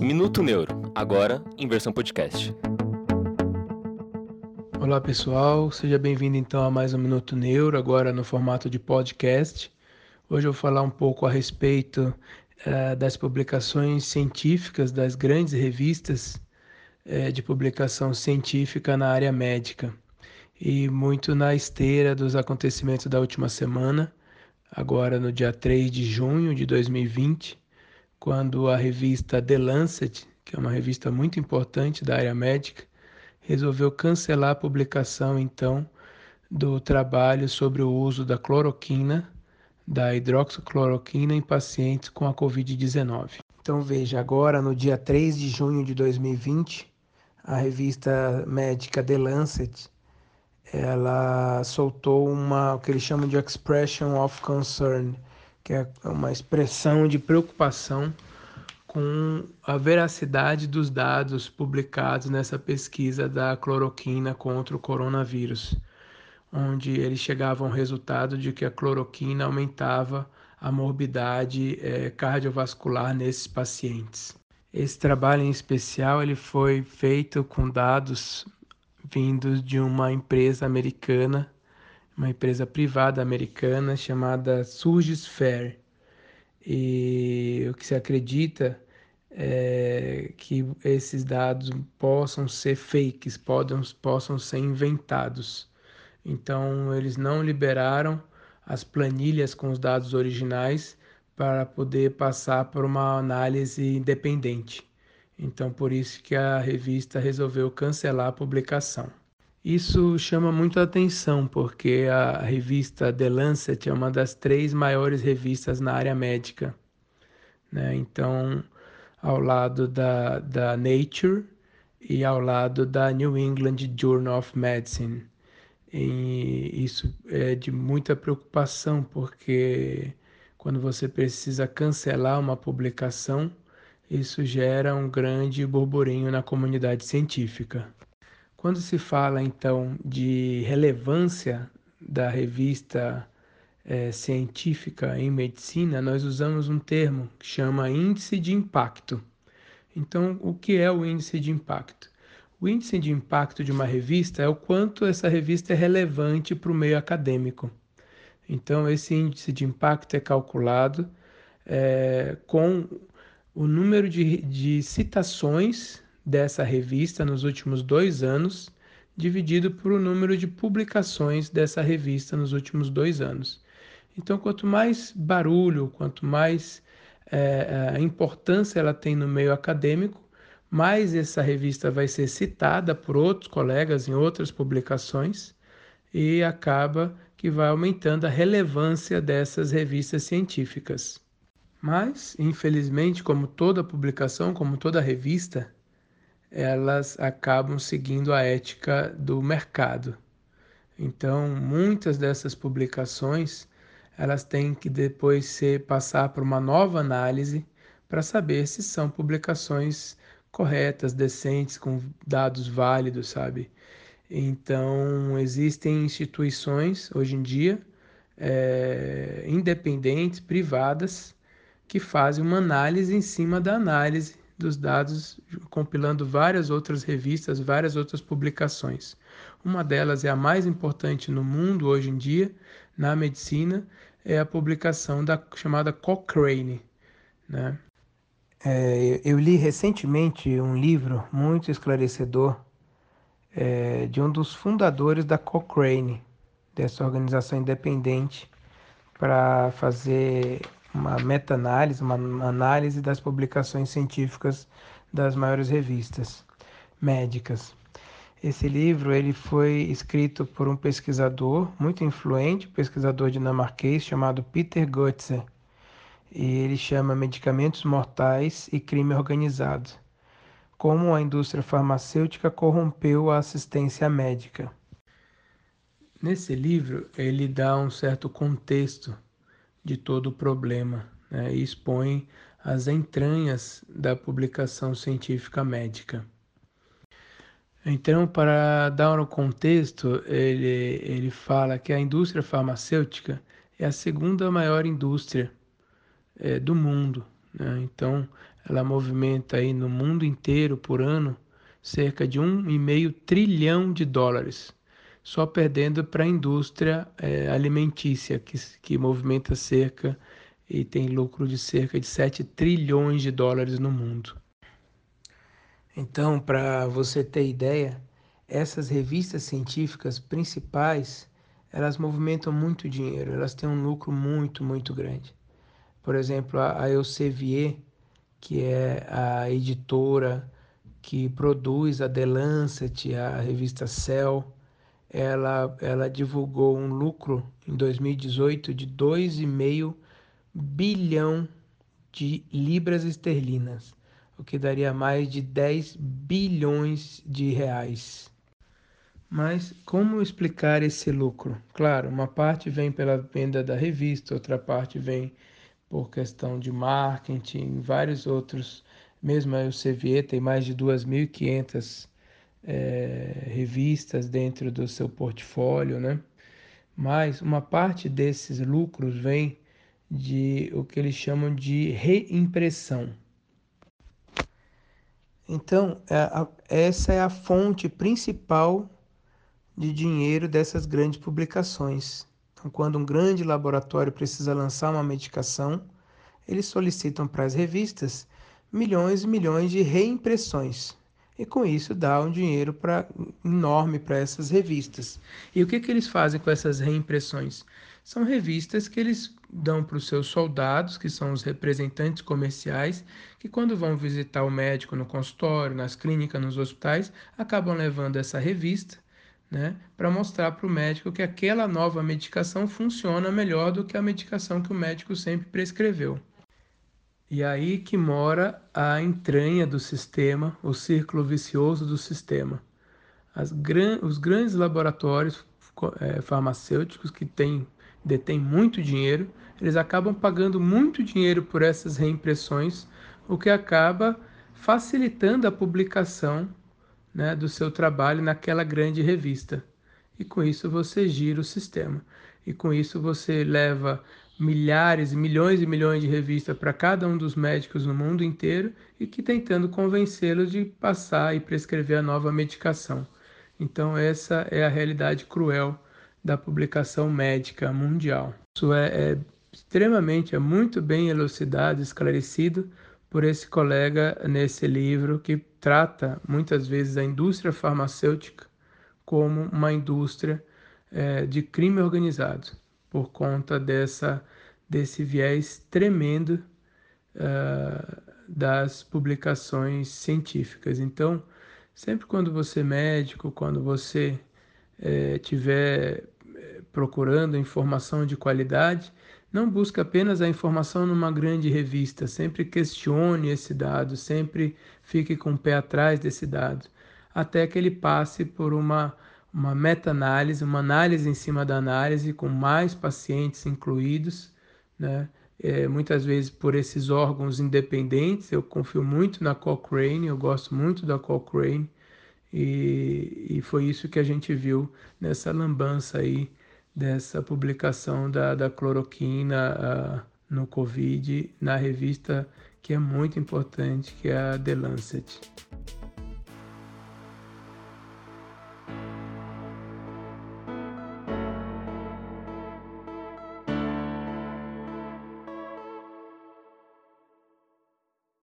Minuto Neuro, agora em versão podcast. Olá pessoal, seja bem-vindo então a mais um Minuto Neuro, agora no formato de podcast. Hoje eu vou falar um pouco a respeito uh, das publicações científicas das grandes revistas uh, de publicação científica na área médica e muito na esteira dos acontecimentos da última semana, agora no dia 3 de junho de 2020, quando a revista The Lancet, que é uma revista muito importante da área médica, resolveu cancelar a publicação então do trabalho sobre o uso da cloroquina, da hidroxicloroquina em pacientes com a COVID-19. Então veja, agora no dia 3 de junho de 2020, a revista médica The Lancet ela soltou uma o que eles chamam de expression of concern, que é uma expressão de preocupação com a veracidade dos dados publicados nessa pesquisa da cloroquina contra o coronavírus, onde eles chegavam ao resultado de que a cloroquina aumentava a morbidade é, cardiovascular nesses pacientes. Esse trabalho em especial ele foi feito com dados vindos de uma empresa americana, uma empresa privada americana chamada Surgisphere. E o que se acredita é que esses dados possam ser fakes, podem, possam ser inventados. Então, eles não liberaram as planilhas com os dados originais para poder passar por uma análise independente. Então, por isso que a revista resolveu cancelar a publicação. Isso chama muito a atenção, porque a revista The Lancet é uma das três maiores revistas na área médica. Né? Então, ao lado da, da Nature e ao lado da New England Journal of Medicine. E isso é de muita preocupação, porque quando você precisa cancelar uma publicação, isso gera um grande burburinho na comunidade científica. Quando se fala então de relevância da revista é, científica em medicina, nós usamos um termo que chama índice de impacto. Então, o que é o índice de impacto? O índice de impacto de uma revista é o quanto essa revista é relevante para o meio acadêmico. Então, esse índice de impacto é calculado é, com o número de, de citações dessa revista nos últimos dois anos, dividido por o número de publicações dessa revista nos últimos dois anos. Então, quanto mais barulho, quanto mais é, é importância ela tem no meio acadêmico, mais essa revista vai ser citada por outros colegas em outras publicações e acaba que vai aumentando a relevância dessas revistas científicas. Mas, infelizmente, como toda publicação, como toda revista, elas acabam seguindo a ética do mercado. Então, muitas dessas publicações, elas têm que depois ser passar por uma nova análise para saber se são publicações corretas, decentes, com dados válidos, sabe? Então, existem instituições hoje em dia é, independentes, privadas, que fazem uma análise em cima da análise dos dados, compilando várias outras revistas, várias outras publicações. Uma delas é a mais importante no mundo hoje em dia, na medicina, é a publicação da chamada Cochrane. Né? É, eu li recentemente um livro muito esclarecedor é, de um dos fundadores da Cochrane, dessa organização independente, para fazer uma meta-análise, uma análise das publicações científicas das maiores revistas médicas. Esse livro ele foi escrito por um pesquisador muito influente, pesquisador dinamarquês chamado Peter Götze. E ele chama Medicamentos Mortais e Crime Organizado. Como a indústria farmacêutica corrompeu a assistência médica. Nesse livro, ele dá um certo contexto de todo o problema né, e expõe as entranhas da publicação científica médica. Então, para dar um contexto, ele, ele fala que a indústria farmacêutica é a segunda maior indústria é, do mundo. Né? Então, ela movimenta aí no mundo inteiro por ano cerca de um e meio trilhão de dólares, só perdendo para a indústria é, alimentícia, que, que movimenta cerca e tem lucro de cerca de 7 trilhões de dólares no mundo. Então, para você ter ideia, essas revistas científicas principais, elas movimentam muito dinheiro, elas têm um lucro muito, muito grande. Por exemplo, a Elsevier, que é a editora que produz a The Lancet, a revista Cell, ela, ela divulgou um lucro em 2018 de 2,5 bilhão de libras esterlinas, o que daria mais de 10 bilhões de reais. Mas como explicar esse lucro? Claro, uma parte vem pela venda da revista, outra parte vem por questão de marketing, vários outros. Mesmo a Elsevier tem mais de 2.500 é, revistas dentro do seu portfólio, né? Mas uma parte desses lucros vem de o que eles chamam de reimpressão. Então, é essa é a fonte principal de dinheiro dessas grandes publicações. Então, quando um grande laboratório precisa lançar uma medicação, eles solicitam para as revistas milhões e milhões de reimpressões. E com isso dá um dinheiro pra, enorme para essas revistas. E o que, que eles fazem com essas reimpressões? São revistas que eles dão para os seus soldados, que são os representantes comerciais, que quando vão visitar o médico no consultório, nas clínicas, nos hospitais, acabam levando essa revista né, para mostrar para o médico que aquela nova medicação funciona melhor do que a medicação que o médico sempre prescreveu. E aí que mora a entranha do sistema, o círculo vicioso do sistema. Gran os grandes laboratórios é, farmacêuticos que têm, detêm muito dinheiro, eles acabam pagando muito dinheiro por essas reimpressões, o que acaba facilitando a publicação né, do seu trabalho naquela grande revista. E com isso você gira o sistema. E com isso você leva milhares, milhões e milhões de revistas para cada um dos médicos no mundo inteiro e que tentando convencê-los de passar e prescrever a nova medicação. Então essa é a realidade cruel da publicação médica mundial. Isso é, é extremamente, é muito bem elucidado, esclarecido por esse colega nesse livro que trata muitas vezes a indústria farmacêutica como uma indústria é, de crime organizado, por conta dessa, desse viés tremendo uh, das publicações científicas. Então, sempre quando você é médico, quando você estiver é, procurando informação de qualidade, não busque apenas a informação numa grande revista, sempre questione esse dado, sempre fique com o pé atrás desse dado, até que ele passe por uma, uma meta-análise, uma análise em cima da análise, com mais pacientes incluídos, né? É, muitas vezes por esses órgãos independentes. Eu confio muito na Cochrane, eu gosto muito da Cochrane, e, e foi isso que a gente viu nessa lambança aí dessa publicação da, da cloroquina uh, no Covid na revista que é muito importante, que é a The Lancet.